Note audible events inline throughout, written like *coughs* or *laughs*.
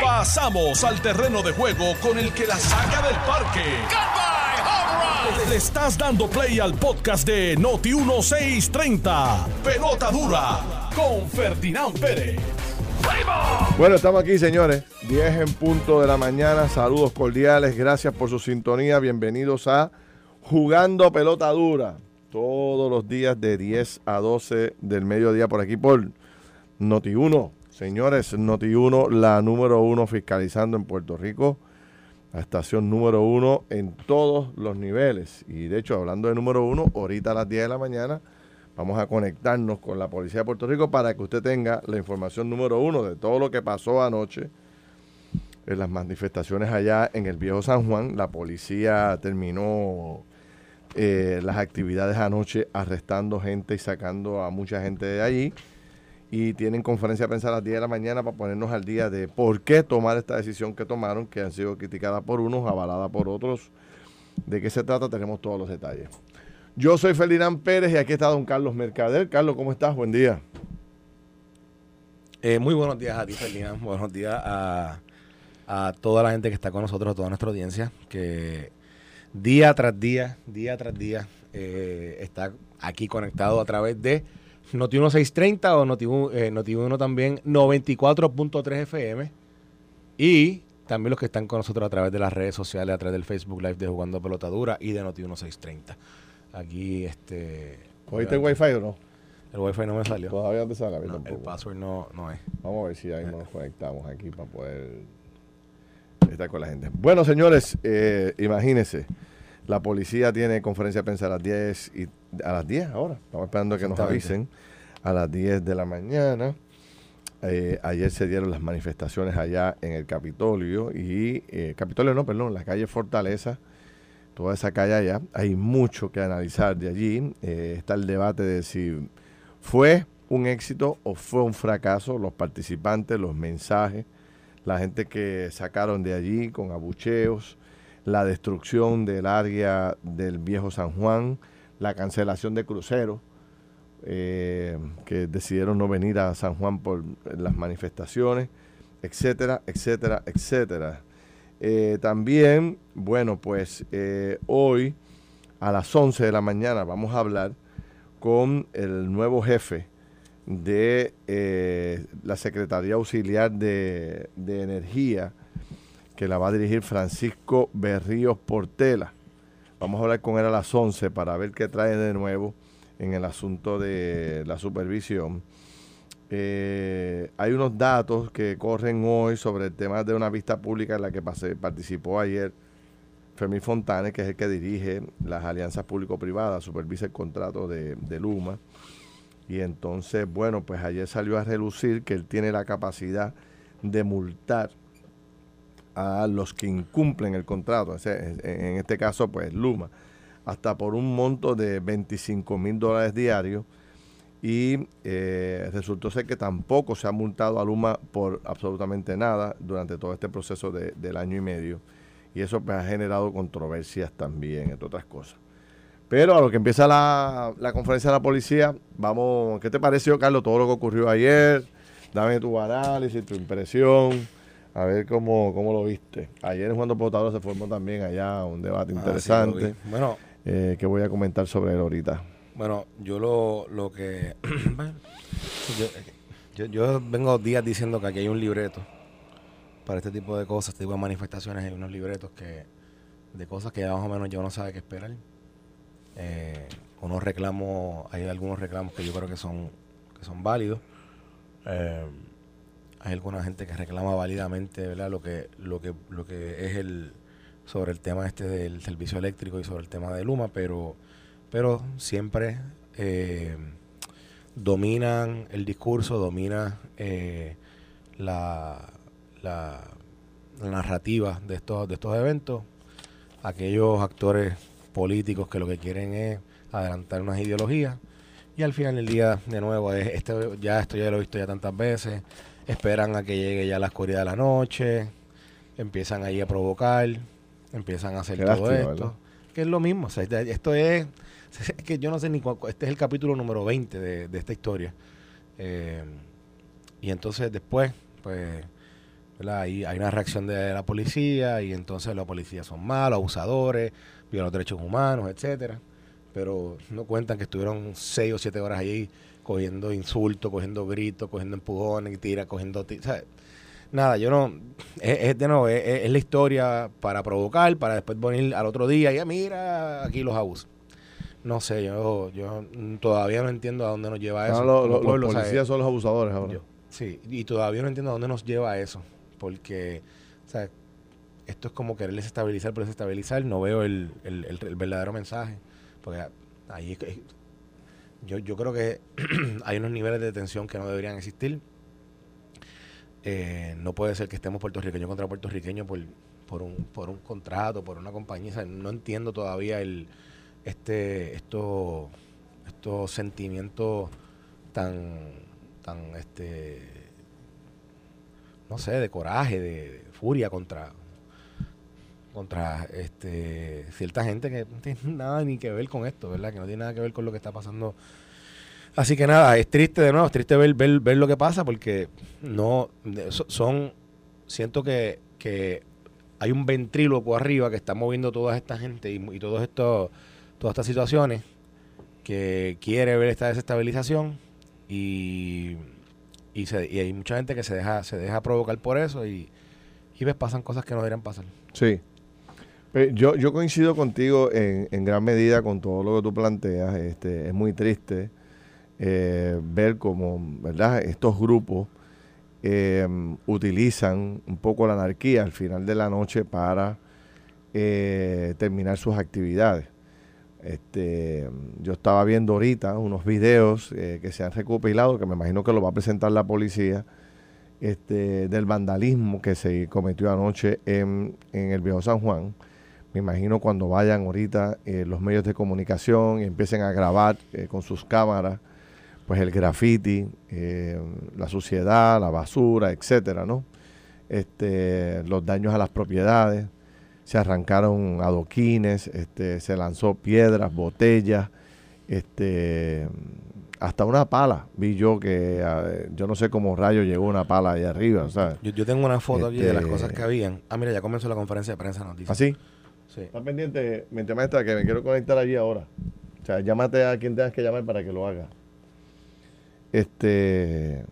Pasamos al terreno de juego con el que la saca del parque. Le estás dando play al podcast de Noti 1630. Pelota dura con Ferdinand Pérez. Bueno, estamos aquí, señores. 10 en punto de la mañana. Saludos cordiales. Gracias por su sintonía. Bienvenidos a Jugando Pelota Dura. Todos los días de 10 a 12 del mediodía por aquí por Noti 1. Señores, Noti 1, la número uno fiscalizando en Puerto Rico. La estación número uno en todos los niveles. Y de hecho, hablando de número uno, ahorita a las 10 de la mañana Vamos a conectarnos con la Policía de Puerto Rico para que usted tenga la información número uno de todo lo que pasó anoche en las manifestaciones allá en el Viejo San Juan. La policía terminó eh, las actividades anoche arrestando gente y sacando a mucha gente de allí. Y tienen conferencia de prensa a las 10 de la mañana para ponernos al día de por qué tomar esta decisión que tomaron, que han sido criticadas por unos, avalada por otros. ¿De qué se trata? Tenemos todos los detalles. Yo soy Ferdinand Pérez y aquí está don Carlos Mercader. Carlos, ¿cómo estás? Buen día. Eh, muy buenos días a ti, Ferdinand. Buenos días a, toda la gente que está con nosotros, a toda nuestra audiencia, que día tras día, día tras día, eh, está aquí conectado a través de Noti 1630 o Noti, eh, Noti 1 también 94.3 FM y también los que están con nosotros a través de las redes sociales, a través del Facebook Live de Jugando Pelotadura y de Noti 1630. Aquí, este. ¿Cogiste el wifi o no? El wifi no me salió. Todavía no te sale, El password no, no es. Vamos a ver si ahí nos conectamos aquí para poder estar con la gente. Bueno, señores, eh, imagínense. La policía tiene conferencia de prensa a las 10 y a las 10 ahora. Estamos esperando que nos avisen a las 10 de la mañana. Eh, ayer se dieron las manifestaciones allá en el Capitolio y eh, Capitolio no, perdón, la calle Fortaleza toda esa calle allá. Hay mucho que analizar de allí. Eh, está el debate de si fue un éxito o fue un fracaso, los participantes, los mensajes, la gente que sacaron de allí con abucheos, la destrucción del área del viejo San Juan, la cancelación de cruceros. Eh, que decidieron no venir a San Juan por las manifestaciones, etcétera, etcétera, etcétera. Eh, también, bueno, pues eh, hoy a las 11 de la mañana vamos a hablar con el nuevo jefe de la Secretaría Auxiliar de, Energía, que la va a dirigir Francisco Berríos Portela. Vamos a hablar con él a las 11 para ver qué trae de nuevo en el asunto de la supervisión eh, hay unos datos que corren hoy sobre el tema de una vista pública en la que participó ayer Fermín Fontane, que es el que dirige las alianzas público-privadas, supervisa el contrato de, Luma. Y entonces, bueno, pues ayer salió a relucir que él tiene la capacidad de multar a los que incumplen el contrato, en este caso, pues Luma, hasta por un monto de 25 mil dólares diarios y eh, resultó ser que tampoco se ha multado a Luma por absolutamente nada durante todo este proceso del año y medio. Y eso pues, ha generado controversias también, entre otras cosas. Pero a lo que empieza la, conferencia de la policía, vamos, ¿qué te pareció, Carlos, todo lo que ocurrió ayer? Dame tu análisis, tu impresión, a ver cómo, cómo lo viste. Ayer en Juan Potador se formó también allá un debate ah, interesante bueno, eh, que voy a comentar sobre él ahorita. Bueno, yo lo, lo que... *clears throat* yo, yo, vengo días diciendo que aquí hay un libreto para este tipo de cosas, este tipo de manifestaciones, hay unos libretos que de cosas que ya más o menos yo no sabe qué esperar. Eh, unos reclamos, hay algunos reclamos que yo creo que son, que son válidos. Eh, hay alguna gente que reclama válidamente ¿verdad? lo que lo que lo que es el sobre el tema este del servicio eléctrico y sobre el tema de Luma pero pero siempre eh, dominan el discurso, domina eh, la, narrativa de estos, de estos eventos, aquellos actores políticos que lo que quieren es adelantar unas ideologías. Y al final del día de nuevo es este ya esto ya lo he visto ya tantas veces esperan a que llegue ya la oscuridad de la noche empiezan ahí a provocar empiezan a hacer todo esto que es lo mismo esto es *laughs* es que yo no sé ni cuál, este es el capítulo número 20 de, esta historia. Eh, y entonces después, pues Hay, hay una reacción de la policía y entonces los policías son malos, abusadores, violan los derechos humanos, etcétera. Pero no cuentan que estuvieron seis o siete horas allí cogiendo insultos, cogiendo gritos, cogiendo empujones, tira, cogiendo... Nada, yo no... Es, de nuevo, es, la historia para provocar, para después venir al otro día y ya mira aquí los abusos. No sé, yo, yo todavía no entiendo a dónde nos lleva eso. los policías son los abusadores ahora. sí, y todavía no entiendo a dónde nos lleva eso. Porque, o sea, esto es como querer desestabilizar por desestabilizar. No veo el, el, el, verdadero mensaje. Porque ahí es, yo, yo creo que *clears throat* hay unos niveles de tensión que no deberían existir. Eh, no puede ser que estemos puertorriqueños contra puertorriqueños por, por, un, por un contrato, por una compañía. no entiendo todavía el este estos estos sentimientos tan tan este no sé de coraje de, furia contra contra este cierta gente que no tiene *laughs* nada ni que ver con esto verdad que no tiene nada que ver con lo que está pasando así que nada es triste de nuevo es triste ver ver, ver lo que pasa porque no son siento que, que hay un ventríloco arriba que está moviendo toda esta gente y, y todos estos todas estas situaciones, que quiere ver esta desestabilización y, y, hay mucha gente que se deja, se deja provocar por eso y, y ves, pasan cosas que no deberían pasar. Sí. Yo, yo coincido contigo en, en gran medida con todo lo que tú planteas. Este, es muy triste eh, ver cómo ¿verdad? estos grupos eh, utilizan un poco la anarquía al final de la noche para eh, terminar sus actividades. Este, yo estaba viendo ahorita unos videos eh, que se han recopilado, que me imagino que lo va a presentar la policía, este, del vandalismo que se cometió anoche en, el Viejo San Juan. Me imagino cuando vayan ahorita eh, los medios de comunicación y empiecen a grabar eh, con sus cámaras, pues el graffiti, la suciedad, la basura, etcétera, ¿no? Este, los daños a las propiedades se arrancaron adoquines, este, se lanzó piedras, botellas, este, hasta una pala. Vi yo que yo no sé cómo rayo llegó una pala ahí arriba. Yo, tengo una foto aquí de las cosas este que habían. Ah, mira, ya comenzó la conferencia de prensa noticias. ¿Así? ¿Ah, sí. Está pendiente, mente maestra, que me quiero conectar allí ahora. O sea, llámate a quien tengas que llamar para que lo haga. Este.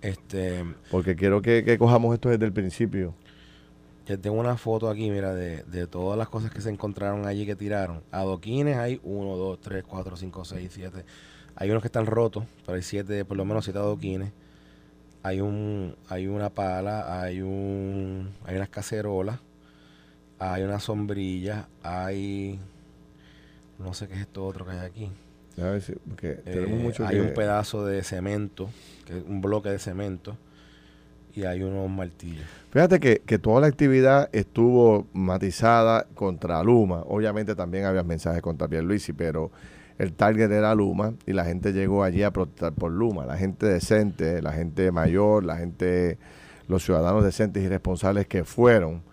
Este. Porque quiero que, que cojamos esto desde el principio. Ya tengo una foto aquí, mira, de, de, todas las cosas que se encontraron allí que tiraron. Adoquines hay 1, 2, 3, 4, 5, 6, 7. Hay unos que están rotos, pero hay siete, por lo menos siete adoquines. Hay un, hay una pala, hay un, hay unas cacerolas, hay una sombrilla, hay, no sé qué es esto otro que hay aquí. A ver si, porque tenemos eh, mucho hay un pedazo de cemento, que es un bloque de cemento y hay unos martillos. Fíjate que, que, toda la actividad estuvo matizada contra Luma. Obviamente también había mensajes contra Pierluisi, pero el target era Luma y la gente llegó allí a protestar por Luma. La gente decente, la gente mayor, la gente, los ciudadanos decentes y responsables que fueron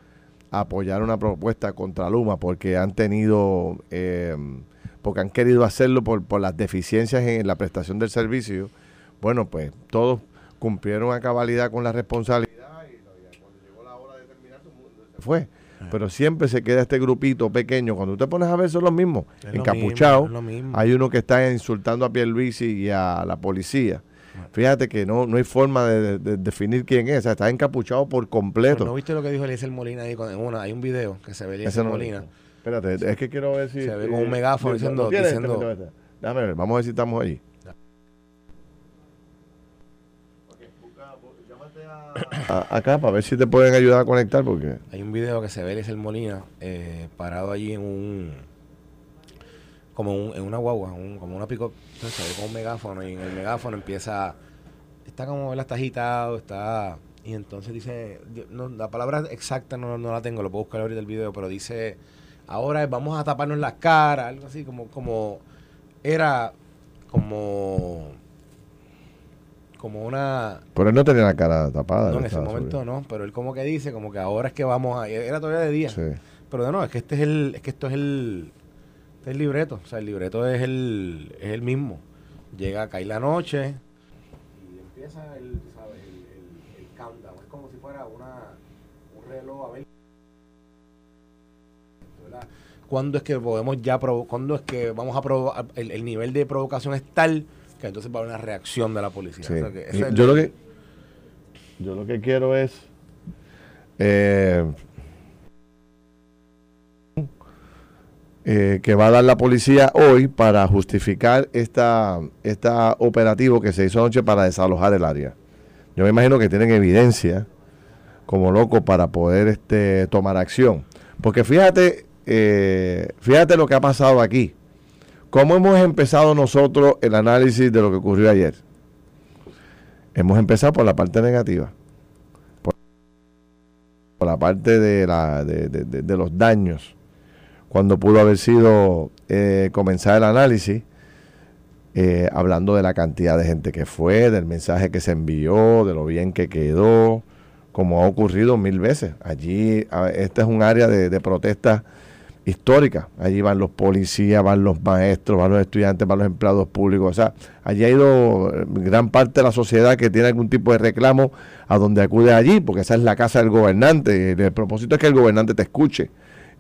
apoyar una propuesta contra Luma porque han tenido, eh, porque han querido hacerlo por, por las deficiencias en la prestación del servicio. Bueno, pues todos cumplieron a cabalidad con la responsabilidad y cuando llegó la hora de terminar, se fue. Ah. Pero siempre se queda este grupito pequeño. Cuando usted pones a ver, son los mismos. Encapuchados. Hay uno que está insultando a Pierluisi y a la policía. Fíjate que no, no hay forma de, definir quién es. O sea, está encapuchado por completo. ¿No viste lo que dijo Eliezer Molina ahí? Con, una, hay un video que se ve Eliezer Molina. Espérate, es que quiero ver si... Se ve con un megáfono diciendo... diciendo Déjame ver, vamos a ver si estamos allí. acá para ver si te pueden ayudar a conectar porque hay un video que se ve el Molina eh, parado allí en un como en una guagua como una pico se ve con un megáfono y en el megáfono empieza está como él está agitado está y entonces dice la palabra exacta no, no la tengo lo puedo buscar ahorita el video pero dice ahora vamos a taparnos las caras algo así como como era como como una... Pero él no tenía la cara tapada. No, en ese momento no, pero él como que dice, como que ahora es que vamos a... Era todavía de día. Sí. Pero no, es que este es el... Es que esto es el... Este es el libreto. O sea, el libreto es el, es el mismo. Llega, cae la noche y empieza el, ¿sabes? el, el, countdown. Es como si fuera una, un reloj a ver. ¿Cuándo es que podemos ya cuándo es que vamos a provocar el, el, nivel de provocación es tal que entonces va a haber una reacción de la policía? yo, lo que, yo lo que quiero es eh, eh, que va a dar la policía hoy para justificar esta, esta operativo que se hizo anoche para desalojar el área. Yo me imagino que tienen evidencia como loco para poder este, tomar acción. Porque fíjate, eh, fíjate lo que ha pasado aquí. ¿Cómo hemos empezado nosotros el análisis de lo que ocurrió ayer? Hemos empezado por la parte negativa por la parte de, la, de, de, los daños, cuando pudo haber sido eh, comenzar el análisis, eh, hablando de la cantidad de gente que fue, del mensaje que se envió, de lo bien que quedó, como ha ocurrido mil veces. Allí, este es un área de, de protesta histórica. Allí van los policías, van los maestros, van los estudiantes, van los empleados públicos. O sea, allí ha ido eh, gran parte de la sociedad que tiene algún tipo de reclamo a donde acude allí, porque esa es la casa del gobernante. El propósito es que el gobernante te escuche,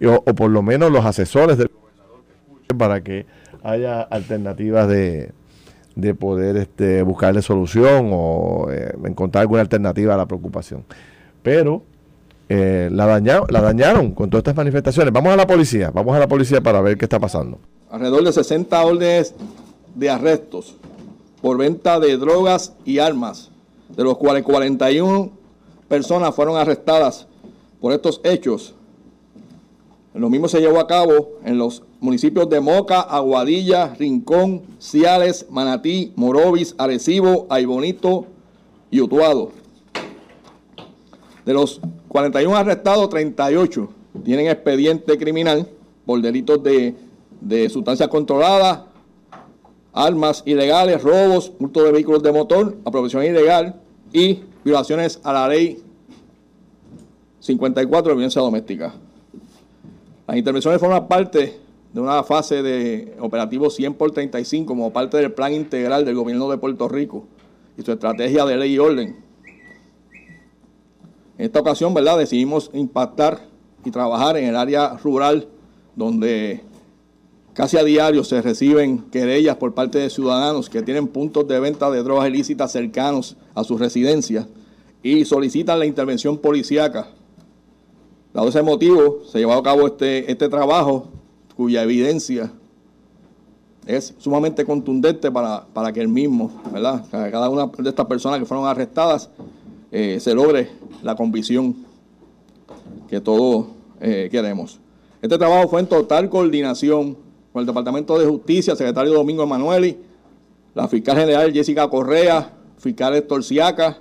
o, por lo menos los asesores del gobernador te escuchen para que haya alternativas de, de poder este, buscarle solución o eh, encontrar alguna alternativa a la preocupación. Pero eh, la, dañaron, la dañaron con todas estas manifestaciones. Vamos a la policía, vamos a la policía para ver qué está pasando. Alrededor de 60 órdenes de arrestos por venta de drogas y armas, de los cuales 41 personas fueron arrestadas por estos hechos. Lo mismo se llevó a cabo en los municipios de Moca, Aguadilla, Rincón, Ciales, Manatí, Morovis, Arecibo, Aybonito y Utuado. De los 41 arrestados, 38 tienen expediente criminal por delitos de, sustancias controladas, armas ilegales, robos, hurto de vehículos de motor, apropiación ilegal y violaciones a la ley 54 de violencia doméstica. Las intervenciones forman parte de una fase de operativo 100 por 35 como parte del plan integral del gobierno de Puerto Rico y su estrategia de ley y orden en esta ocasión, ¿verdad? Decidimos impactar y trabajar en el área rural donde casi a diario se reciben querellas por parte de ciudadanos que tienen puntos de venta de drogas ilícitas cercanos a sus residencias y solicitan la intervención policíaca. Dado ese motivo, se llevó a cabo este, este trabajo cuya evidencia es sumamente contundente para, para que el mismo, ¿verdad? Cada una de estas personas que fueron arrestadas eh, se logre la convicción que todos eh, queremos. Este trabajo fue en total coordinación con el Departamento de Justicia, secretario Domingo Emanueli, la fiscal general Jessica Correa, fiscal Héctor Siaca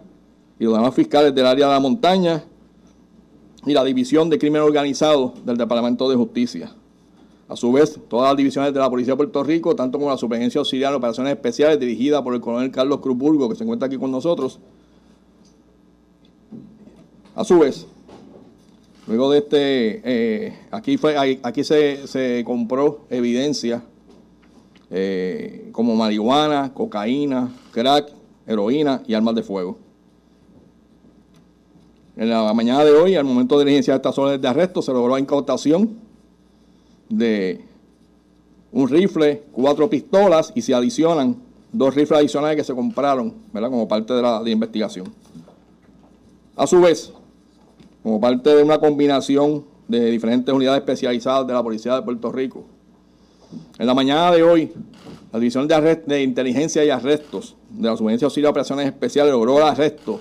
y los demás fiscales del área de la montaña y la División de Crimen Organizado del Departamento de Justicia. A su vez, todas las divisiones de la Policía de Puerto Rico, tanto como la Superintendencia Auxiliar de Operaciones Especiales dirigida por el coronel Carlos Cruzburgo, que se encuentra aquí con nosotros, a su vez, luego de este, eh, aquí, fue, aquí se, compró evidencia eh, como marihuana, cocaína, crack, heroína y armas de fuego. En la mañana de hoy, al momento de iniciar estas órdenes de arresto, se logró la incautación de un rifle, cuatro pistolas y se adicionan dos rifles adicionales que se compraron ¿verdad? como parte de la investigación. A su vez, como parte de una combinación de diferentes unidades especializadas de la Policía de Puerto Rico. En la mañana de hoy, la División de, de Inteligencia y Arrestos de la Subvención Auxilio de Operaciones Especiales logró el arresto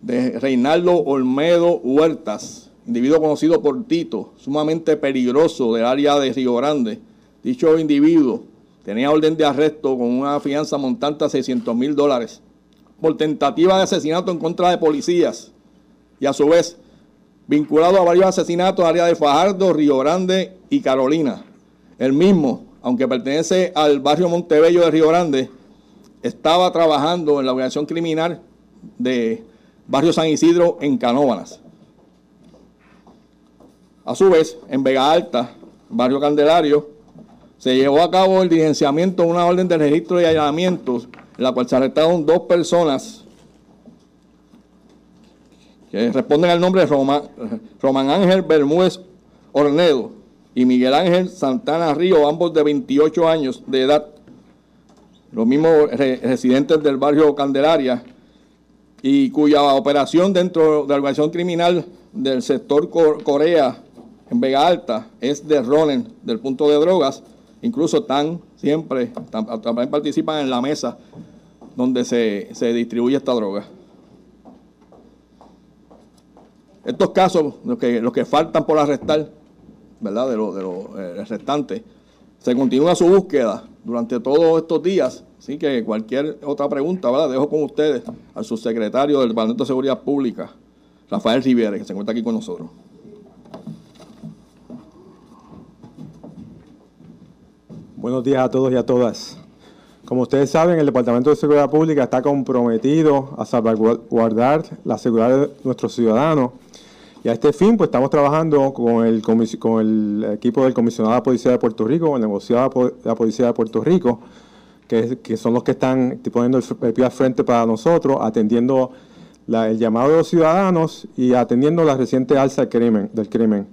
de Reinaldo Olmedo Huertas, individuo conocido por Tito, sumamente peligroso del área de Río Grande. Dicho individuo tenía orden de arresto con una fianza montante a 600 mil dólares por tentativa de asesinato en contra de policías y a su vez vinculado a varios asesinatos en área de Fajardo, Río Grande y Carolina. El mismo, aunque pertenece al barrio Montebello de Río Grande, estaba trabajando en la organización criminal de Barrio San Isidro en Canóbanas. A su vez, en Vega Alta, Barrio Candelario, se llevó a cabo el diligenciamiento de una orden de registro y allanamientos, en la cual se arrestaron dos personas que responden al nombre de Román, Román Ángel Bermúdez Ornedo y Miguel Ángel Santana Río, ambos de 28 años de edad, los mismos residentes del barrio Candelaria, y cuya operación dentro de la organización criminal del sector Corea en Vega Alta es de Ronen, del punto de drogas, incluso están siempre, también participan en la mesa donde se, se distribuye esta droga. Estos casos, los que, que faltan por arrestar, ¿verdad? De los de eh, restantes, se continúa su búsqueda durante todos estos días. Así que cualquier otra pregunta, ¿verdad? Dejo con ustedes al subsecretario del Departamento de Seguridad Pública, Rafael Rivera, que se encuentra aquí con nosotros. Buenos días a todos y a todas. Como ustedes saben, el Departamento de Seguridad Pública está comprometido a salvaguardar la seguridad de nuestros ciudadanos. Y a este fin, pues estamos trabajando con el, equipo del comisionado de la Policía de Puerto Rico, el negociado de la Policía de Puerto Rico, que, son los que están poniendo el pie al frente para nosotros, atendiendo el llamado de los ciudadanos y atendiendo la reciente alza del crimen.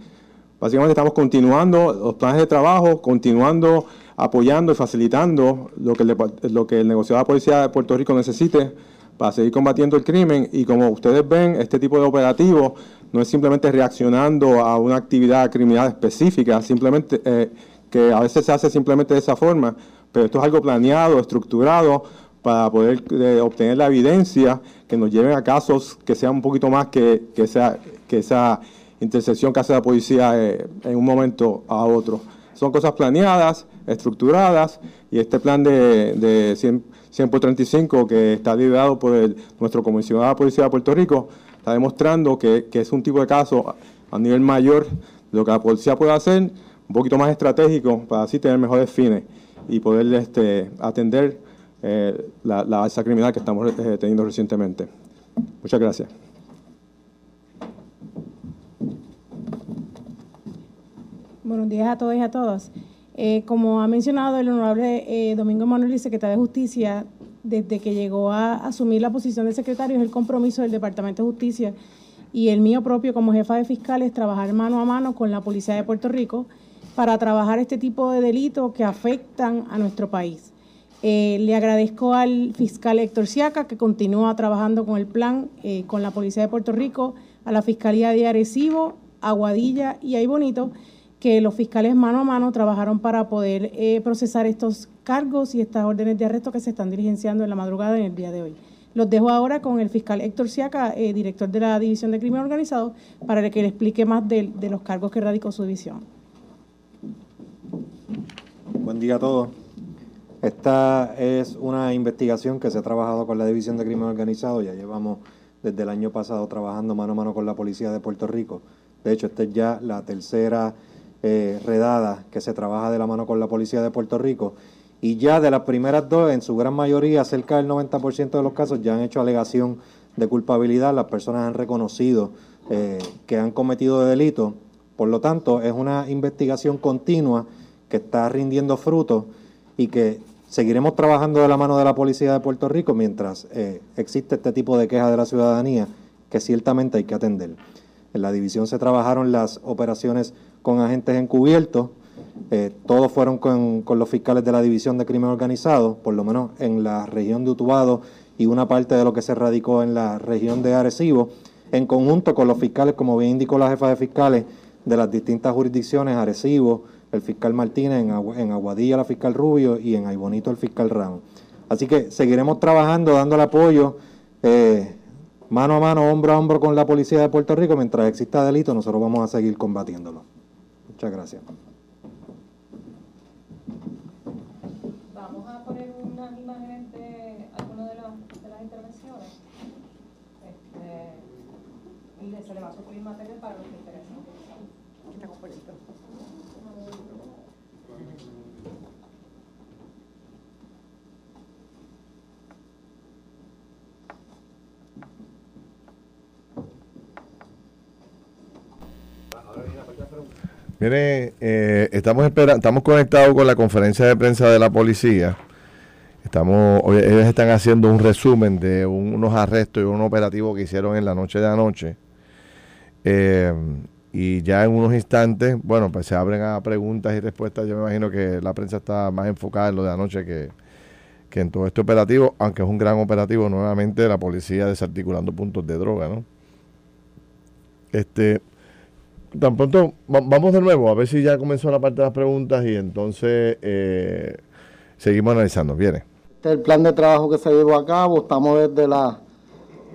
Básicamente estamos continuando los planes de trabajo, continuando apoyando y facilitando lo que, el, lo que el negociado de la Policía de Puerto Rico necesite para seguir combatiendo el crimen. Y como ustedes ven, este tipo de operativo no es simplemente reaccionando a una actividad criminal específica, simplemente eh, que a veces se hace simplemente de esa forma, pero esto es algo planeado, estructurado para poder eh, obtener la evidencia que nos lleven a casos que sean un poquito más que, que, esa, intercesión que hace la policía eh, en un momento a otro. Son cosas planeadas, estructuradas, y este plan de, de 100, 100 por 35 que está liderado por nuestro comisionado de Policía de Puerto Rico está demostrando que, es un tipo de caso a nivel mayor lo que la policía puede hacer, un poquito más estratégico para así tener mejores fines y poder este, atender eh, la, alza criminal que estamos eh, teniendo recientemente. Muchas gracias. Buenos días a todos y a todas. Eh, como ha mencionado el honorable eh, Domingo Manuel, el secretario de Justicia, desde que llegó a asumir la posición de secretario, es el compromiso del Departamento de Justicia y el mío propio como jefa de fiscales trabajar mano a mano con la Policía de Puerto Rico para trabajar este tipo de delitos que afectan a nuestro país. Eh, le agradezco al fiscal Héctor Siaca que continúa trabajando con el plan con la Policía de Puerto Rico, a la Fiscalía de Arecibo, Aguadilla y Ay Bonito que los fiscales mano a mano trabajaron para poder eh, procesar estos cargos y estas órdenes de arresto que se están diligenciando en la madrugada en el día de hoy. Los dejo ahora con el fiscal Héctor Siaca, eh, director de la División de Crimen Organizado, para que le explique más de, de los cargos que radicó su división. Buen día a todos. Esta es una investigación que se ha trabajado con la División de Crimen Organizado. Ya llevamos desde el año pasado trabajando mano a mano con la Policía de Puerto Rico. De hecho, esta es ya la tercera eh, redada que se trabaja de la mano con la Policía de Puerto Rico. Y ya de las primeras dos, en su gran mayoría, cerca del 90% de los casos, ya han hecho alegación de culpabilidad. Las personas han reconocido eh, que han cometido delito. Por lo tanto, es una investigación continua que está rindiendo frutos y que seguiremos trabajando de la mano de la Policía de Puerto Rico mientras eh, existe este tipo de quejas de la ciudadanía que ciertamente hay que atender. En la división se trabajaron las operaciones con agentes encubiertos, eh, todos fueron con, los fiscales de la División de Crimen Organizado, por lo menos en la región de Utubado y una parte de lo que se radicó en la región de Arecibo, en conjunto con los fiscales, como bien indicó la jefa de fiscales de las distintas jurisdicciones, Arecibo, el fiscal Martínez, en, Aguadilla la fiscal Rubio y en Aybonito el fiscal Ramos. Así que seguiremos trabajando, dando el apoyo eh, mano a mano, hombro a hombro con la policía de Puerto Rico. Mientras exista delito, nosotros vamos a seguir combatiéndolo. Muchas gracias. Vamos a poner unas imágenes de algunas de, de las intervenciones. Este, y se le va a suplir material para los que interesan. Mire, eh, estamos esperando, estamos conectados con la conferencia de prensa de la policía. Estamos, ellos están haciendo un resumen de unos arrestos y un operativo que hicieron en la noche de anoche Eh, y ya en unos instantes, bueno, pues se abren a preguntas y respuestas. Yo me imagino que la prensa está más enfocada en lo de anoche que, que en todo este operativo, aunque es un gran operativo, nuevamente la policía desarticulando puntos de droga, ¿no? Este, tan pronto, va- vamos de nuevo, a ver si ya comenzó la parte de las preguntas y entonces eh, seguimos analizando. Viene. Este es el plan de trabajo que se llevó a cabo. Estamos desde las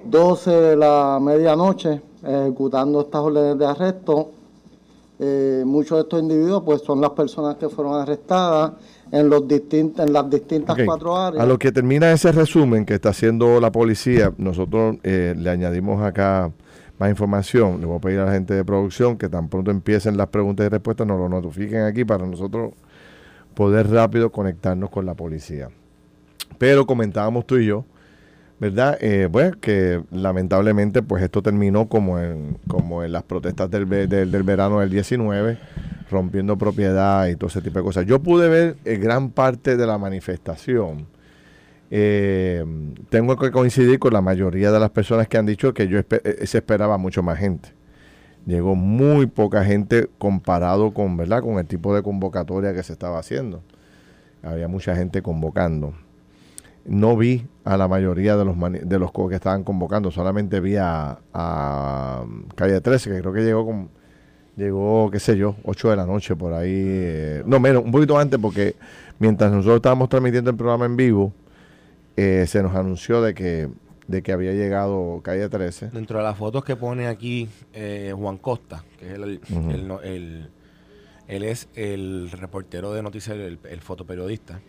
12 de la medianoche ejecutando estas órdenes de arresto. Eh, muchos de estos individuos pues son las personas que fueron arrestadas en, los distin- en las distintas cuatro áreas. A lo que termina ese resumen que está haciendo la policía, nosotros eh, le añadimos acá más información. Le voy a pedir a la gente de producción que tan pronto empiecen las preguntas y respuestas nos lo notifiquen aquí para nosotros poder rápido conectarnos con la policía. Pero comentábamos tú y yo, ¿verdad? Eh, pues que lamentablemente pues esto terminó como en, como en las protestas del, del verano del 19, rompiendo propiedad y todo ese tipo de cosas. Yo pude ver eh, gran parte de la manifestación. Eh, tengo que coincidir con la mayoría de las personas que han dicho que yo eh, se esperaba mucho más gente. Llegó muy poca gente comparado con, ¿verdad? con el tipo de convocatoria que se estaba haciendo. Había mucha gente convocando. No vi a la mayoría de los de los que estaban convocando, solamente vi a, a Calle 13, que creo que llegó con llegó, qué sé yo, 8 de la noche por ahí. eh, no, menos, un poquito antes, porque mientras nosotros estábamos transmitiendo el programa en vivo, eh, se nos anunció de que, de que había llegado Calle 13. Dentro de las fotos que pone aquí eh, Juan Costa, que es el, el el- él es el reportero de Noticel, el, el fotoperiodista.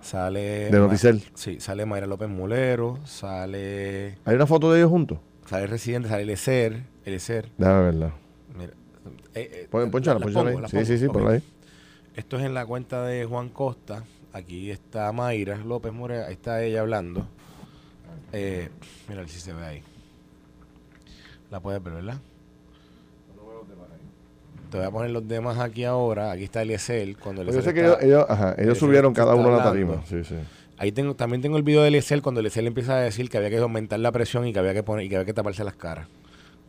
Sale De Ma- Noticel. Sí, sale Mayra López Mulero, sale ¿Hay una foto de ellos juntos? sale Residente, sale Elecer, Elecer. Déjame verla. Mira, eh, eh, pongo, ahí. Sí, pongo. sí, sí, Ok. por ahí. Esto es en la cuenta de Juan Costa. Aquí está Mayra López Mulero, ahí está ella hablando. Eh, mira si se ve ahí. La puedes ver, ¿verdad? Te voy a poner los demás aquí ahora. Aquí está Eliezer. Cuando Pues yo sé Eliezer que ellos, está- ellos, ajá, ellos Eliezer subieron cada uno a la tarima. Sí, sí. Ahí tengo, también tengo el video de Eliezer cuando Eliezer empieza a decir que había que aumentar la presión y que había que poner y que había que taparse las caras.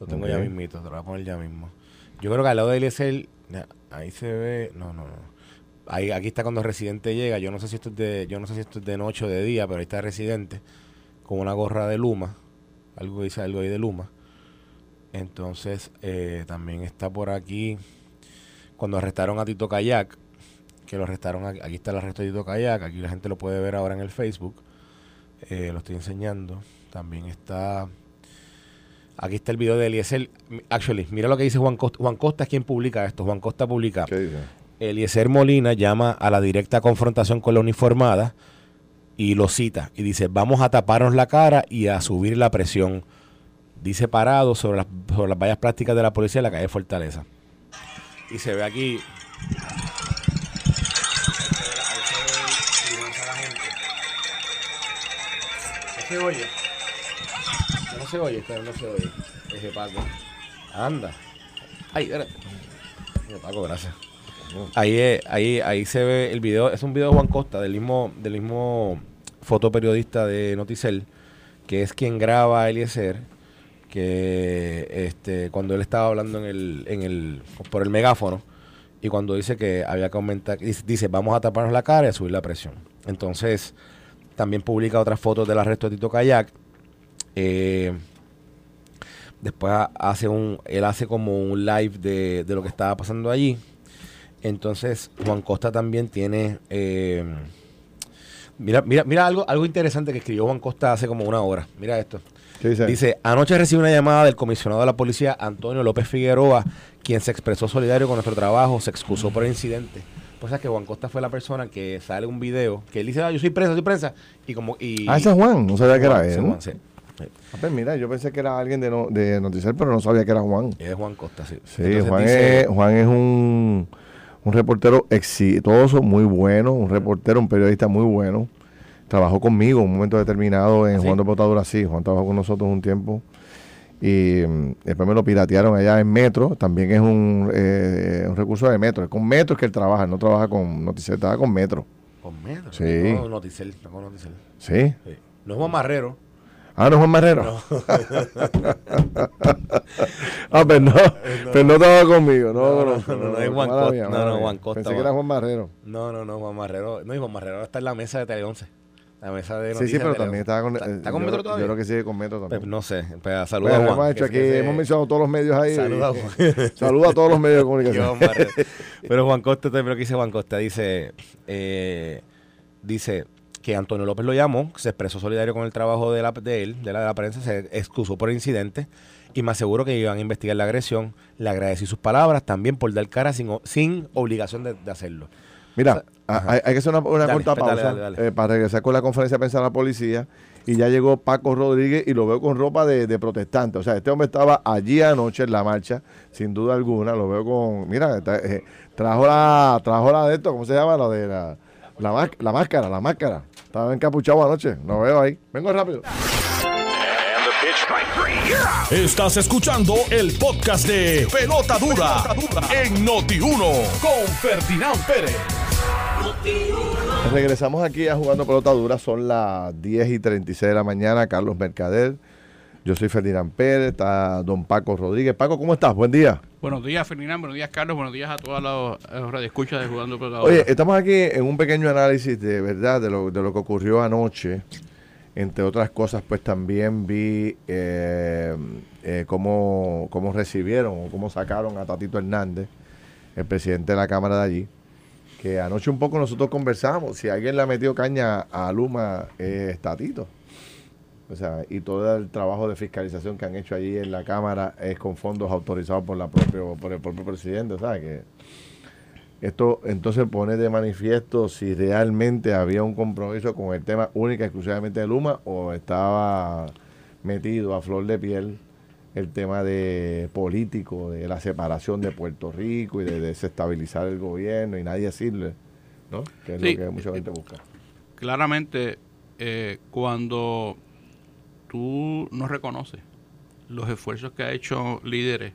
Lo tengo ya mismito, te lo voy a poner ya mismo. Yo creo que al lado de Eliezer, ahí se ve, no, no, no. Ahí, aquí está cuando Residente llega. Yo no sé si esto es de, yo no sé si esto es de noche o de día, pero ahí está Residente con una gorra de Luma, algo dice algo ahí de Luma. Entonces eh, también está por aquí cuando arrestaron a Tito Kayak, que lo arrestaron aquí, aquí está el arresto de Tito Kayak, aquí la gente lo puede ver ahora en el Facebook. Eh, lo estoy enseñando. También está Aquí está el video de Eliezer. Actually, mira lo que dice Juan Costa. Juan Costa es quien publica esto. Juan Costa publica. ¿Qué? Eliezer Molina llama a la directa confrontación con la uniformada y lo cita. Y dice, vamos a taparnos la cara y a subir la presión. Dice parado sobre las, sobre las vallas plásticas de la policía en la calle Fortaleza. Y se ve aquí... ¿No se oye? No se oye, pero no se oye. Ese Paco. Anda. Ay, espérate. Paco, gracias. Ahí, eh, ahí, ahí se ve el video, es un video de Juan Costa, del mismo, del mismo fotoperiodista de Noticel, que es quien graba a Eliezer, que este, cuando él estaba hablando en el, en el, por el megáfono, y cuando dice que había que aumentar, dice, vamos a taparnos la cara y a subir la presión. Entonces, también publica otras fotos del arresto de Tito Kayak. Eh, después ha- hace un, él hace como un live de, de lo que estaba pasando allí. Entonces, Juan Costa también tiene. eh, mira, mira, mira algo, algo interesante que escribió Juan Costa hace como una hora. Mira esto. ¿Qué dice? Dice, anoche recibí una llamada del comisionado de la policía, Antonio López Figueroa, quien se expresó solidario con nuestro trabajo, se excusó por el incidente. Pues es que Juan Costa fue la persona que sale un video, que él dice, ah, yo soy prensa, soy prensa. Y como... Y, Ah, ese es Juan. No sabía que era él. Juan, sí. Sí. Ah, pues mira, yo pensé que era alguien de, no, de Noticiel, pero no sabía que era Juan. Es Juan Costa, sí. Sí, Entonces Juan, dice- es, Juan es un, un reportero exitoso, muy bueno, un reportero, un periodista muy bueno. Trabajó conmigo en un momento determinado en ¿Sí? Juan de Botadura, sí. Juan trabajó con nosotros un tiempo. Y mm, después me lo piratearon allá en Metro. También es un, eh, un recurso de Metro. Es con Metro es que él trabaja, no trabaja con Noticiel, trabaja con Metro. Con Metro. Sí. No, Noticel, no con Noticel. Sí. Sí. No es Juan Marrero. Ah, no, Juan Marrero. *laughs* ah, pero no, pero no estaba conmigo. No, no, no, no, es Juan Costa. mía, No, no. Juan Costa, Pensé que era Juan Marrero. No, no, no, Juan Marrero. No, y Juan Marrero está en la mesa de Tele 11. La mesa de Sí, sí, pero también 11. estaba con. ¿Está, eh, está con yo, Metro yo todavía? creo que sigue con Metro Pues, también. no sé. Pues, saluda Bueno, a Juan. hemos hecho aquí, hemos mencionado todos los medios ahí. Saluda a Juan. *laughs* Saluda a todos los medios de comunicación. Juan. Pero Juan Costa, este lo que dice Juan Costa, dice, eh, dice que Antonio López lo llamó, se expresó solidario con el trabajo de, la, de él, de la, de la prensa, se excusó por el incidente y me aseguró que iban a investigar la agresión. Le agradecí sus palabras también por dar cara sin, sin obligación de, de hacerlo. Mira, hay, hay que hacer una, una Dale, corta pausa dale, dale. eh, para regresar con la conferencia de prensa de la policía. Y ya llegó Paco Rodríguez y lo veo con ropa de, de protestante. O sea, este hombre estaba allí anoche en la marcha, sin duda alguna. Lo veo con. Mira, eh, trajo la trajo la de esto, ¿cómo se llama? Lo de la, la, la máscara, la máscara. Estaba encapuchado anoche. Lo veo ahí. Vengo rápido. Estás escuchando el podcast de Pelota Dura, en Noti1 con Ferdinand Pérez. Regresamos aquí a Jugando Pelota Dura. Son las 10 y 36 de la mañana. Carlos Mercader. Yo soy Ferdinand Pérez. Está don Paco Rodríguez. Paco, ¿cómo estás? Buen día. Buenos días, Ferdinand. Buenos días, Carlos. Buenos días a todos los eh, radioescuchas de Jugando por la Oye, estamos aquí en un pequeño análisis de verdad de lo, de lo que ocurrió anoche. Entre otras cosas, pues también vi eh, eh, cómo, cómo recibieron o cómo sacaron a Tatito Hernández, el presidente de la Cámara de allí. Que anoche un poco nosotros conversamos. Si alguien le ha metido caña a Luma, es Tatito. O sea, y todo el trabajo de fiscalización que han hecho allí en la Cámara es con fondos autorizados por, la propio, por el propio presidente. ¿sabes? Que esto entonces pone de manifiesto si realmente había un compromiso con el tema única y exclusivamente de Luma o estaba metido a flor de piel el tema de político, de la separación de Puerto Rico y de desestabilizar el gobierno y nadie sirve, ¿no? Que es Sí. lo que mucha gente busca. Claramente, eh, cuando tú no reconoces los esfuerzos que ha hecho líderes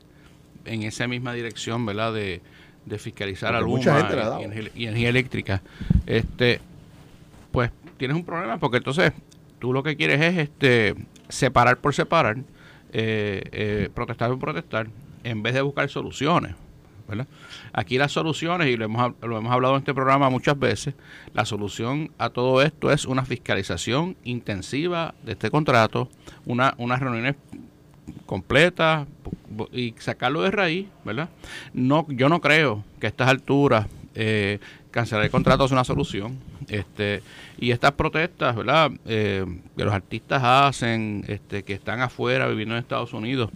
en esa misma dirección, ¿verdad? De, de fiscalizar a Luma y, energía- y energía eléctrica, este, pues tienes un problema porque entonces tú lo que quieres es este separar por separar, eh, eh, protestar por protestar, en vez de buscar soluciones. Aquí las soluciones, y lo hemos, lo hemos hablado en este programa muchas veces, la solución a todo esto es una fiscalización intensiva de este contrato, una, unas reuniones completas y sacarlo de raíz, ¿verdad? No, yo no creo que a estas alturas eh, cancelar el contrato es una solución. Este, y estas protestas, ¿verdad? Eh, que los artistas hacen, este, que están afuera viviendo en Estados Unidos,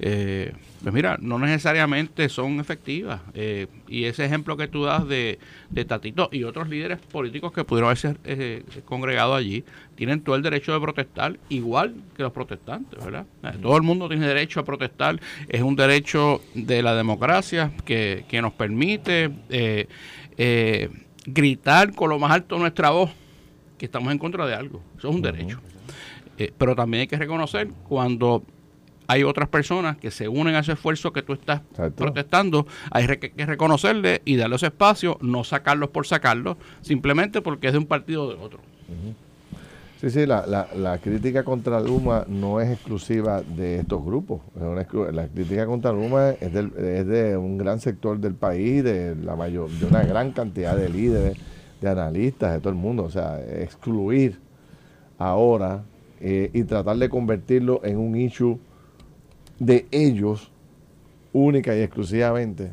eh, pues mira, no necesariamente son efectivas. Eh, y ese ejemplo que tú das de, de Tatito y otros líderes políticos que pudieron haberse eh, congregado allí, tienen todo el derecho de protestar, igual que los protestantes, ¿verdad? Todo el mundo tiene derecho a protestar, es un derecho de la democracia que, que nos permite eh, eh, gritar con lo más alto nuestra voz que estamos en contra de algo. Eso es un derecho. Pero también hay que reconocer cuando hay otras personas que se unen a ese esfuerzo que tú estás Exacto. protestando, hay re- que reconocerle y darle ese espacio, no sacarlos por sacarlos, simplemente porque es de un partido o de otro. Sí, sí, la, la, la crítica contra Luma no es exclusiva de estos grupos. Es una exclu- la crítica contra Luma es, del- es de un gran sector del país, de la mayor, de una gran cantidad de líderes, de analistas, de todo el mundo. O sea, excluir ahora eh, y tratar de convertirlo en un issue de ellos, única y exclusivamente,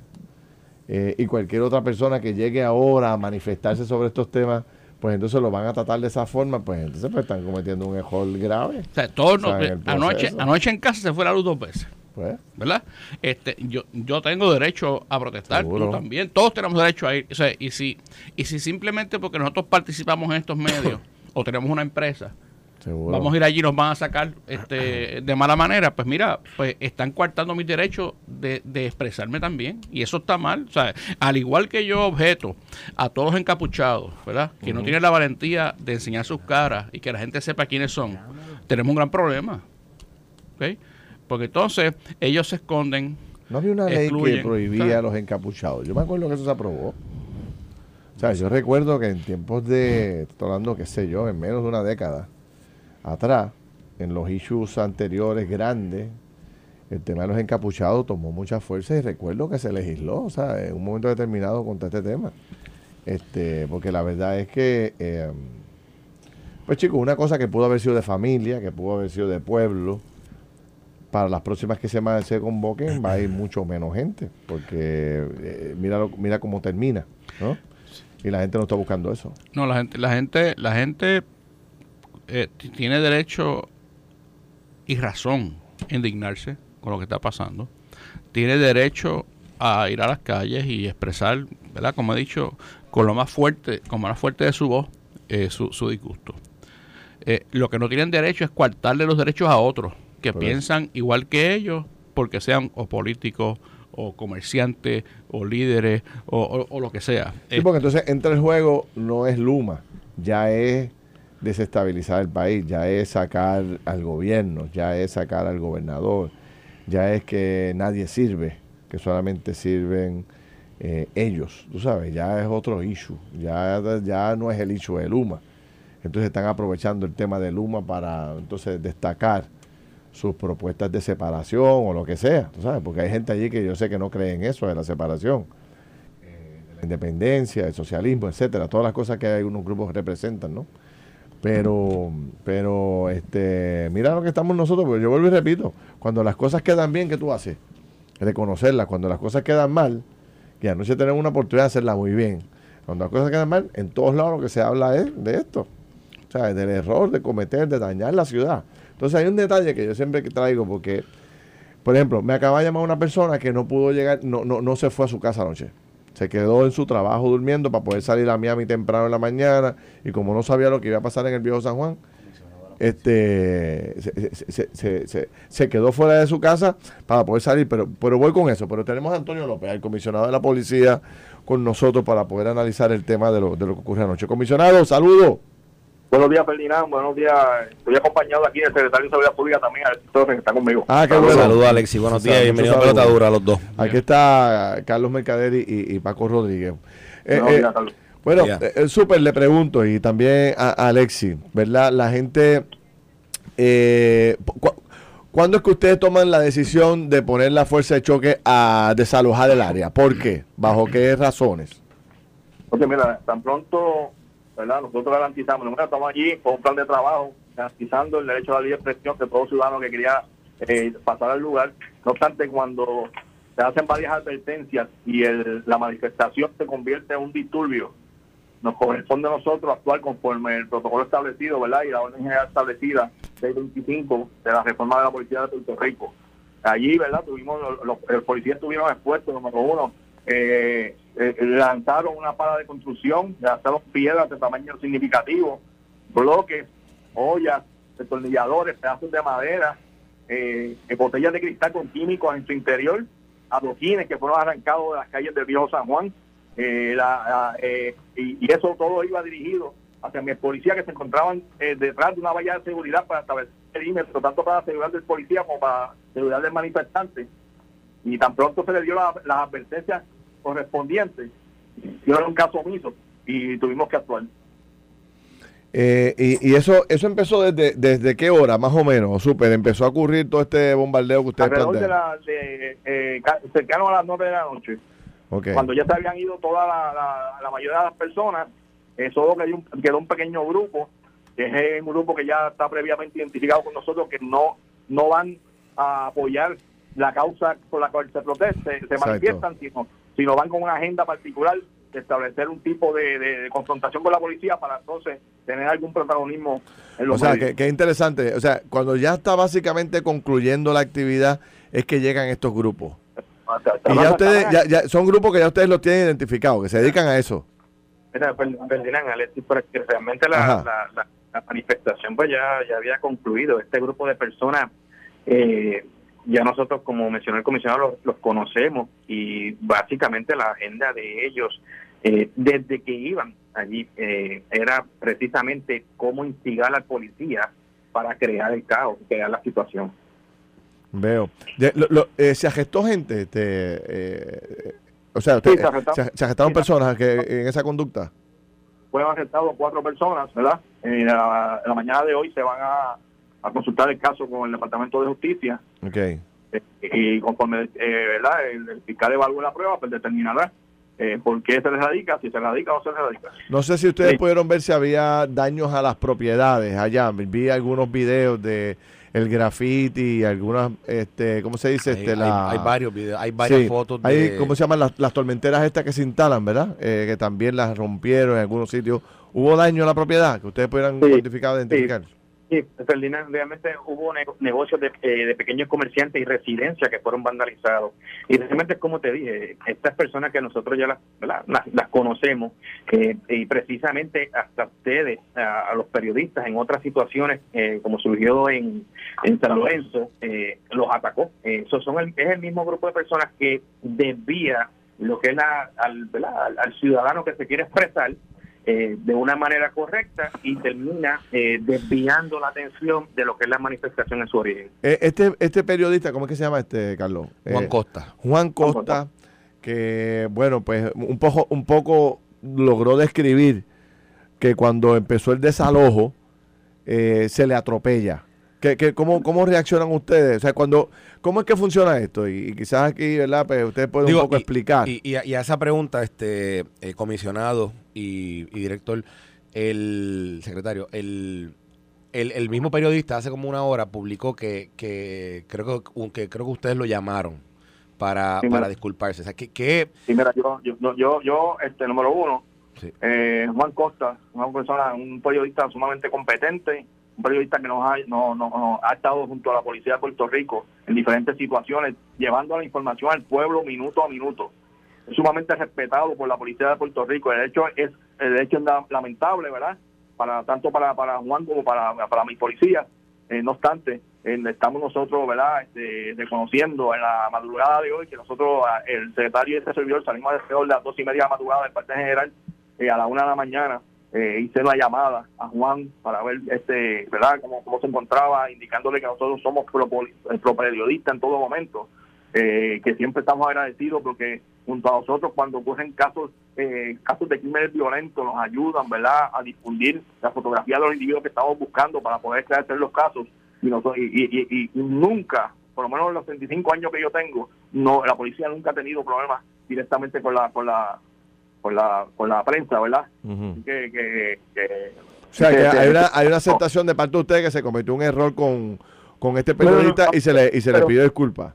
eh, y cualquier otra persona que llegue ahora a manifestarse sobre estos temas, pues entonces lo van a tratar de esa forma, pues entonces pues, están cometiendo un error grave. O sea, todos O sea, nos- en el anoche, anoche en casa se fue la luz dos veces. Pues, ¿verdad? Este, yo, yo tengo derecho a protestar, Seguro. tú también, todos tenemos derecho a ir. O sea, y si, y si simplemente porque nosotros participamos en estos medios *coughs* o tenemos una empresa, seguro. vamos a ir allí y nos van a sacar este, de mala manera, pues mira, pues están coartando mis derechos de, de expresarme también. Y eso está mal. O sea, al igual que yo objeto a todos los encapuchados, ¿verdad? Que no tienen la valentía de enseñar sus caras y que la gente sepa quiénes son, tenemos un gran problema. ¿ok? Porque entonces ellos se esconden. No había una ley que prohibía ¿sabes? a los encapuchados. Yo me acuerdo que eso se aprobó. O sea, yo recuerdo que en tiempos de, estoy hablando, qué sé yo, en menos de una década atrás, en los issues anteriores grandes, el tema de los encapuchados tomó mucha fuerza y recuerdo que se legisló, o sea, en un momento determinado contra este tema. Este, porque la verdad es que, eh, pues chicos, una cosa que pudo haber sido de familia, que pudo haber sido de pueblo, para las próximas que se, se convoquen va a ir mucho menos gente, porque eh, mira, mira cómo termina, ¿no? Y la gente no está buscando eso. No, la gente, la gente, la gente eh, tiene derecho y razón en indignarse con lo que está pasando. Tiene derecho a ir a las calles y expresar, ¿verdad? Como he dicho, con lo más fuerte, con más fuerte de su voz, eh, su, su, disgusto. Eh, lo que no tienen derecho es coartarle los derechos a otros que piensan igual que ellos, porque sean o políticos o comerciantes o líderes o, o, lo que sea. Sí, porque entonces entra el juego, no es Luma, ya es desestabilizar el país, ya es sacar al gobierno, ya es sacar al gobernador, ya es que nadie sirve, que solamente sirven eh, ellos, tú sabes, ya es otro issue, ya, ya no es el issue de Luma. Entonces están aprovechando el tema de Luma para entonces destacar sus propuestas de separación o lo que sea, tú sabes, porque hay gente allí que yo sé que no cree en eso, de la separación, eh, la independencia, el socialismo, etcétera, todas las cosas que hay unos grupos representan, ¿no? Pero, pero, este, mira lo que estamos nosotros, porque yo vuelvo y repito, cuando las cosas quedan bien, ¿qué tú haces? Reconocerlas. Cuando las cosas quedan mal, que anoche tenemos una oportunidad de hacerlas muy bien. Cuando las cosas quedan mal, en todos lados lo que se habla es de esto. O sea, del error de cometer, de dañar la ciudad. Entonces hay un detalle que yo siempre traigo porque, por ejemplo, me acaba de llamar una persona que no pudo llegar, no, no, no se fue a su casa anoche se quedó en su trabajo durmiendo para poder salir a Miami temprano en la mañana y como no sabía lo que iba a pasar en el viejo San Juan, este se, quedó fuera de su casa para poder salir, pero, pero voy con eso. Pero tenemos a Antonio López, el comisionado de la policía, con nosotros para poder analizar el tema de lo, de lo que ocurrió anoche. Comisionado, saludos. Buenos días, Ferdinand. Buenos días. Estoy acompañado aquí del secretario de Seguridad Pública también, que está conmigo. Ah, qué bueno. Saludos, Alexi. Buenos días. Bienvenido a Pelota Dura a los dos. Aquí está Carlos Mercader y, Paco Rodríguez. Eh, eh, Carlos. Bueno, eh, súper le pregunto y también a, Alexi, ¿verdad? La gente. Eh, ¿Cuándo es que ustedes toman la decisión de poner la fuerza de choque a desalojar el área? ¿Por qué? ¿Bajo qué razones? Porque mira, tan pronto nosotros garantizamos, estamos allí con un plan de trabajo, garantizando el derecho a la libre expresión de todo ciudadano que quería eh, pasar al lugar. No obstante, cuando se hacen varias advertencias y el, la manifestación se convierte en un disturbio, nos corresponde a nosotros actuar conforme el protocolo establecido, ¿verdad? Y la orden general establecida del 25 de la reforma de la policía de Puerto Rico. Allí, ¿verdad? Tuvimos, los, los policías estuvieron expuestos, número uno, eh, eh, lanzaron una pala de construcción, lanzaron piedras de tamaño significativo, bloques, ollas, destornilladores, pedazos de madera, eh, botellas de cristal con químicos en su interior, adoquines que fueron arrancados de las calles del viejo San Juan, eh, y, eso todo iba dirigido hacia mis policías que se encontraban detrás de una valla de seguridad para establecer perímetro, tanto para la seguridad del policía como para la seguridad del manifestante. Y tan pronto se le dio las advertencias correspondientes, era un caso omiso y tuvimos que actuar. Eh, y, y, eso eso empezó desde desde qué hora, más o menos, super, empezó a ocurrir todo este bombardeo que ustedes Alrededor de la, de, eh, cercano a las 9 de la noche. Cuando ya se habían ido toda la, la, mayoría de las personas, eh, solo quedó un, quedó un pequeño grupo, que es un grupo que ya está previamente identificado con nosotros, que no, no van a apoyar la causa por la cual se proteste, se manifiestan, sino sino van con una agenda particular de establecer un tipo de, confrontación con la policía para entonces tener algún protagonismo en los O sea, que, interesante. O sea, cuando ya está básicamente concluyendo la actividad, es que llegan estos grupos. Y ya ustedes, ya, son grupos que ya ustedes los tienen identificados, que se dedican a eso. Mira, Alexis, porque realmente la, la, manifestación pues ya, ya había concluido. Este grupo de personas eh, ya nosotros, como mencionó el comisionado, los, conocemos y básicamente la agenda de ellos, eh, desde que iban allí, eh, era precisamente cómo instigar a la policía para crear el caos, crear la situación. Veo. Eh, ¿Se agestó gente? Este, o sea, se, agestaron personas que, en esa conducta? Fueron arrestados cuatro personas, ¿verdad? En la, mañana de hoy se van a a consultar el caso con el Departamento de Justicia Ok. eh, y conforme eh, ¿verdad? El, el fiscal evalúe la prueba, pues determinará eh, por qué se le radica, si se radica o no se le radica. No sé si ustedes Sí. pudieron ver si había daños a las propiedades allá. Vi algunos videos de el graffiti, algunas, este, ¿cómo se dice? Hay, Este, hay- la- hay varios videos, hay varias Sí, fotos hay, de... ¿Cómo se llaman las, las tormenteras estas que se instalan, verdad? Eh, que también las rompieron en algunos sitios. ¿Hubo daño a la propiedad que ustedes pudieran Sí, identificar? Sí, Ferdinand, realmente hubo ne- negocios de, eh, de pequeños comerciantes y residencias que fueron vandalizados. Y realmente, como te dije, estas personas que nosotros ya las, las, conocemos, eh, y precisamente hasta ustedes, a, los periodistas, en otras situaciones, eh, como surgió en, en San Lorenzo, eh, los atacó. Eh, son el- es el mismo grupo de personas que desvía lo que es la, al, al ciudadano que se quiere expresar eh, de una manera correcta y termina eh, desviando la atención de lo que es la manifestación en su origen. Eh, Este, este periodista, ¿cómo es que se llama este, Carlos? Juan Eh, Costa. Juan Costa, que bueno, pues un poco, un poco logró describir que cuando empezó el desalojo eh, se le atropella. ¿Qué, qué, cómo, ¿Cómo reaccionan ustedes? O sea, cuando, ¿cómo es que funciona esto? Y, y quizás aquí, ¿verdad? Pues ustedes pueden Digo, un poco y- explicar. Y, y a, y a esa pregunta, este eh, comisionado y, y director, el secretario, el, el, el mismo periodista hace como una hora publicó que, que creo que, que creo que ustedes lo llamaron para, Sí, para disculparse. O sea, que, que Y mira, yo, yo, yo, yo este número uno, Sí. eh, Juan Costa, una persona, un periodista sumamente competente, un periodista que nos ha, no, ha estado junto a la policía de Puerto Rico en diferentes situaciones, llevando la información al pueblo minuto a minuto. Es sumamente respetado por la policía de Puerto Rico. El hecho es, el hecho es la- lamentable, ¿verdad? Para tanto para, Juan como para, para mi policía. Eh, no obstante, eh, estamos nosotros, ¿verdad? Este, reconociendo en la madrugada de hoy que nosotros, ah, el secretario y este servidor, salimos alrededor de las dos y media de la madrugada del parte general eh, a la una de la mañana. Eh, hice una llamada a Juan para ver, este, ¿verdad?, cómo, cómo se encontraba, indicándole que nosotros somos pro, pro periodistas en todo momento, eh, que siempre estamos agradecidos porque junto a nosotros cuando ocurren casos eh, casos de crímenes violentos nos ayudan verdad a difundir la fotografía de los individuos que estamos buscando para poder esclarecer los casos y, nosotros, y, y- y- y nunca por lo menos en los 35 años que yo tengo no la policía nunca ha tenido problemas directamente con la con la con la con la prensa verdad que, que, que- O sea, que que- hay una, hay una aceptación de parte de ustedes que se cometió un error con, con este periodista no, no, y se le, y se le pidió disculpas.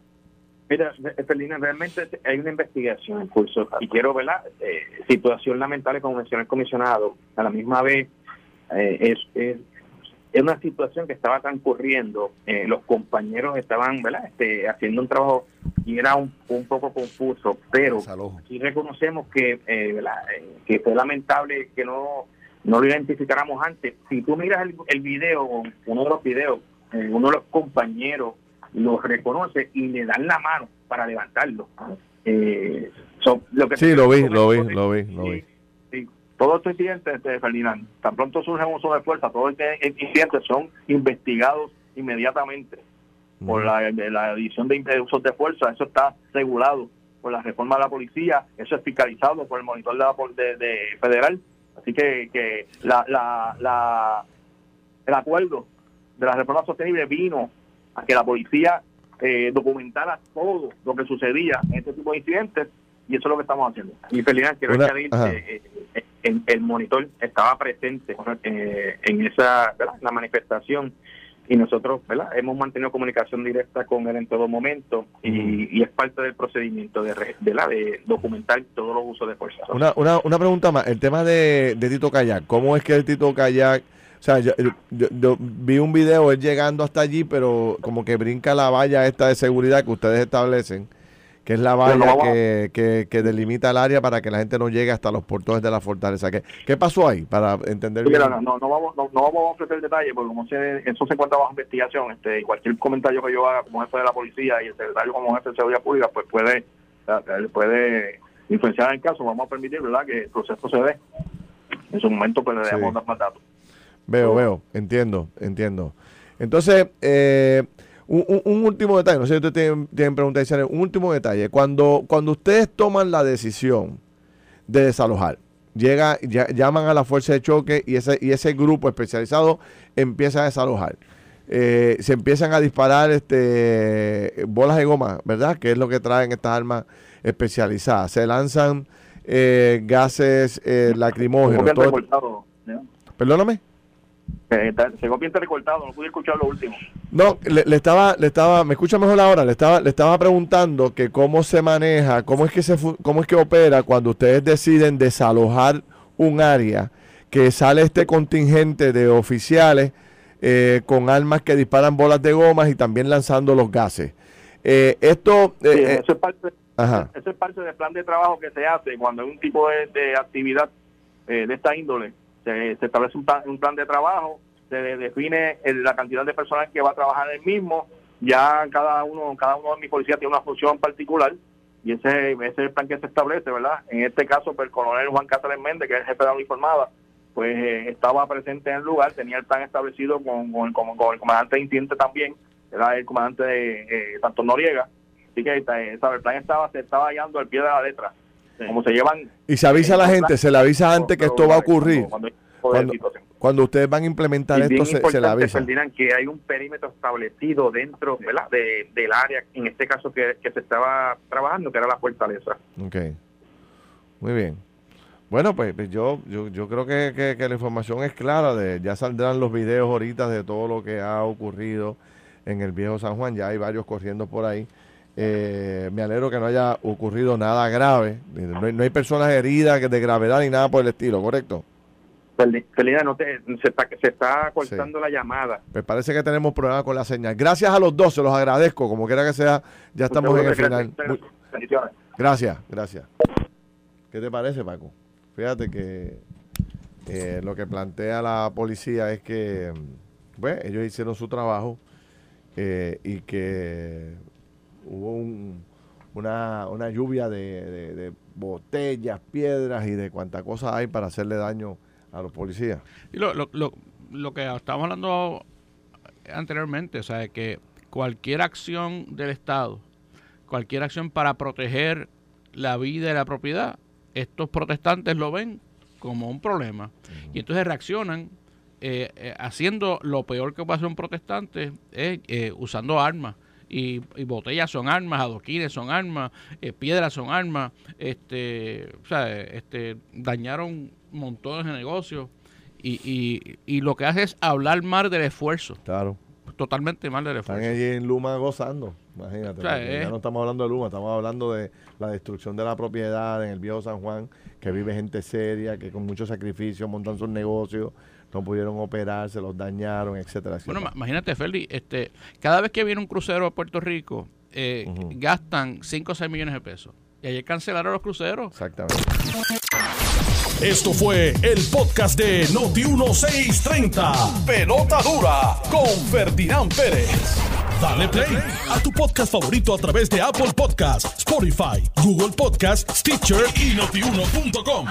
Mira, Ferlina, realmente hay una investigación en curso y quiero, ¿verdad? Eh, situación lamentable, como mencionó el comisionado, a la misma vez eh, es, es, es una situación que estaba transcurriendo, eh, los compañeros estaban, ¿verdad? Este, haciendo un trabajo y era un, un poco confuso, pero sí reconocemos que, eh. Eh, que fue lamentable que no, no lo identificáramos antes. Si tú miras el, el video, uno de los videos, eh, uno de los compañeros lo reconoce y le dan la mano para levantarlo. Eh, so, lo que Sí, lo vi, lo vi, lo vi, lo vi. Todos estos incidentes, este, Ferdinand, tan pronto surge un uso de fuerza, todos estos incidentes son investigados inmediatamente por la, la edición de, usos de fuerza, eso está regulado por la reforma de la policía, eso es fiscalizado por el monitor de, la, de, de federal, así que, que la, la, la, el acuerdo de la reforma sostenible vino a que la policía eh, documentara todo lo que sucedía en este tipo de incidentes y eso es lo que estamos haciendo. Y Ferdinand, quiero Una- añadir ajá. que eh, el, el monitor estaba presente eh, en esa ¿verdad? en la manifestación y nosotros ¿verdad? hemos mantenido comunicación directa con él en todo momento y, y es parte del procedimiento de, re- de, la, de documentar todos los usos de fuerza. Una, una, una pregunta más, el tema de, de Tito Kayak, ¿cómo es que el Tito Kayak, o sea, yo, yo- yo vi un video él llegando hasta allí, pero como que brinca la valla esta de seguridad que ustedes establecen, que es la no valla que, que, que delimita el área para que la gente no llegue hasta los portones de la fortaleza. ¿Qué, qué pasó ahí para entender Sí, bien? no, no, no vamos, no, no vamos a ofrecer detalles porque como se, eso se encuentra bajo investigación, este, y cualquier comentario que yo haga como jefe de la policía y el secretario como jefe de seguridad pública, pues puede, puede influenciar el caso. Vamos a permitir, ¿verdad?, que el proceso se dé. En su momento, pues le Sí. damos más datos. Veo, veo, entiendo, entiendo. Entonces, eh, un, un- un último detalle, no sé si ustedes tienen, tienen preguntas un último detalle. Cuando, cuando ustedes toman la decisión de desalojar, llega, ya- llaman a la fuerza de choque y ese, y ese grupo especializado empieza a desalojar. eh, se empiezan a disparar este bolas de goma, ¿verdad? Que es lo que traen estas armas especializadas. Se lanzan eh, gases eh, lacrimógenos. Todo-. Perdóname. Eh, Se bien recortado, no pude escuchar lo último. No, le, le estaba, le estaba, me escucha mejor ahora, le estaba, le estaba preguntando que cómo se maneja, cómo es que se, cómo es que opera cuando ustedes deciden desalojar un área, que sale este contingente de oficiales eh, con armas que disparan bolas de gomas y también lanzando los gases. Eh, esto, eh, Sí, eh, eso, es parte, ajá, eso es parte del plan de trabajo que se hace cuando hay un tipo de, de actividad eh, de esta índole. Se, establece un plan, un plan de trabajo, se de- define la cantidad de personal que va a trabajar el mismo. Ya cada uno, cada uno de mis policías tiene una función particular y ese, ese es el plan que se establece, ¿verdad? En este caso, pues, el coronel Juan Cáceres Méndez, que es el jefe de la uniformada, pues eh, estaba presente en el lugar, tenía el plan establecido con, con, el- comandante de incidente también, era el comandante de eh, Santos Noriega, así que eh, el plan estaba, se estaba hallando al pie de la letra, como se llevan... y se avisa a la gente, se le avisa antes que esto va a ocurrir. Cuando, ustedes van a implementar Y esto, se, se le avisa. Ferdinand, que hay un perímetro establecido dentro ¿verdad? De, del área, en este caso que, que se estaba trabajando, que era la fortaleza. Ok. Muy bien. Bueno, pues, pues yo, yo, yo creo que, que- que la información es clara. De, ya saldrán los videos ahorita de todo lo que ha ocurrido en el viejo San Juan. Ya hay varios corriendo por ahí. Eh, me alegro que no haya ocurrido nada grave. No hay, no hay personas heridas de gravedad ni nada por el estilo, ¿correcto? Ferdinand, no te- se, está, se está cortando la llamada. Pues parece que tenemos problemas con la señal. Gracias a los dos, se los agradezco. Como quiera que sea, ya estamos en el final. Muy- Bendiciones. Gracias, gracias. ¿Qué te parece, Paco? Fíjate que eh, lo que plantea la policía es que pues, ellos hicieron su trabajo eh, y que hubo un- una, una lluvia de, de- de botellas, piedras y de cuánta cosa hay para hacerle daño a los policías. Y lo, lo, lo, lo que estábamos hablando anteriormente, o sea, que cualquier acción del Estado, cualquier acción para proteger la vida y la propiedad, estos protestantes lo ven como un problema. Y entonces reaccionan eh, eh, haciendo lo peor que puede hacer un protestante, es eh, usando armas. Y, y botellas son armas, adoquines son armas, eh, piedras son armas, este, o sea, este, dañaron montones de negocios y, y, y lo que hace es hablar mal del esfuerzo. Claro. Totalmente mal del Están esfuerzo. allí en Luma gozando, imagínate. O sea, porque es- Ya no estamos hablando de Luma, estamos hablando de la destrucción de la propiedad en el viejo San Juan, que vive gente seria, que con mucho sacrificio montan sus negocios, no pudieron operar, se los dañaron, etcétera, etcétera. Bueno, ma- imagínate, Feli, este, cada vez que viene un crucero a Puerto Rico, eh, gastan 5 o 6 millones de pesos. Y ayer cancelaron los cruceros. Exactamente. Esto fue el podcast de Noti1630. Pelota dura con Ferdinand Pérez. Dale play a tu podcast favorito a través de Apple Podcasts, Spotify, Google Podcasts, Stitcher y notiuno.com.